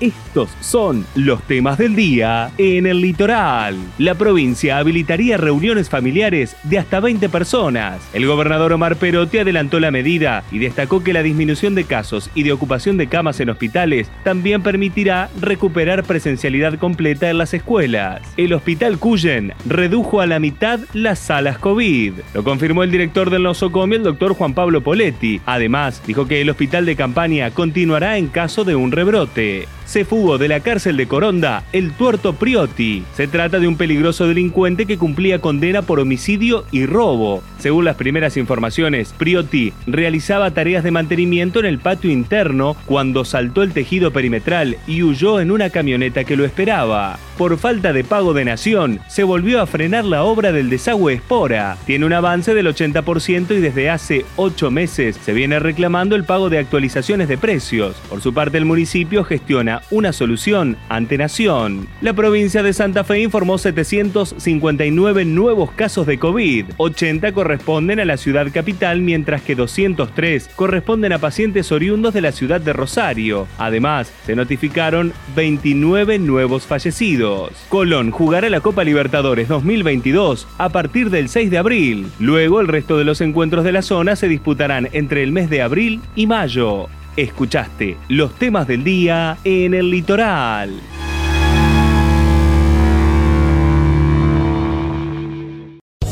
Estos son los temas del día en el litoral. La provincia habilitaría reuniones familiares de hasta 20 personas. El gobernador Omar Perotti adelantó la medida y destacó que la disminución de casos y de ocupación de camas en hospitales también permitirá recuperar presencialidad completa en las escuelas. El hospital Cuyen redujo a la mitad las salas COVID. Lo confirmó el director del nosocomio, el doctor Juan Pablo Poletti. Además, dijo que el hospital de campaña continuará en caso de un rebrote se fugó de la cárcel de Coronda el tuerto Priotti. Se trata de un peligroso delincuente que cumplía condena por homicidio y robo. Según las primeras informaciones, Priotti realizaba tareas de mantenimiento en el patio interno cuando saltó el tejido perimetral y huyó en una camioneta que lo esperaba. Por falta de pago de nación, se volvió a frenar la obra del desagüe Espora. Tiene un avance del 80% y desde hace 8 meses se viene reclamando el pago de actualizaciones de precios. Por su parte, el municipio gestiona una solución ante Nación. La provincia de Santa Fe informó 759 nuevos casos de COVID. 80 corresponden a la ciudad capital, mientras que 203 corresponden a pacientes oriundos de la ciudad de Rosario. Además, se notificaron 29 nuevos fallecidos. Colón jugará la Copa Libertadores 2022 a partir del 6 de abril. Luego, el resto de los encuentros de la zona se disputarán entre el mes de abril y mayo. Escuchaste los temas del día en el litoral.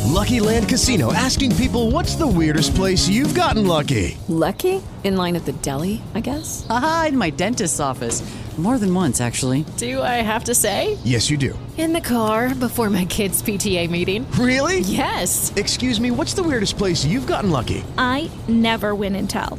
Lucky Land Casino asking people what's the weirdest place you've gotten lucky? Lucky? In line at the deli, I guess? Aha, in my dentist's office. More than once, actually. Do I have to say? Yes, you do. In the car before my kids' PTA meeting. Really? Yes. Excuse me, what's the weirdest place you've gotten lucky? I never win and tell.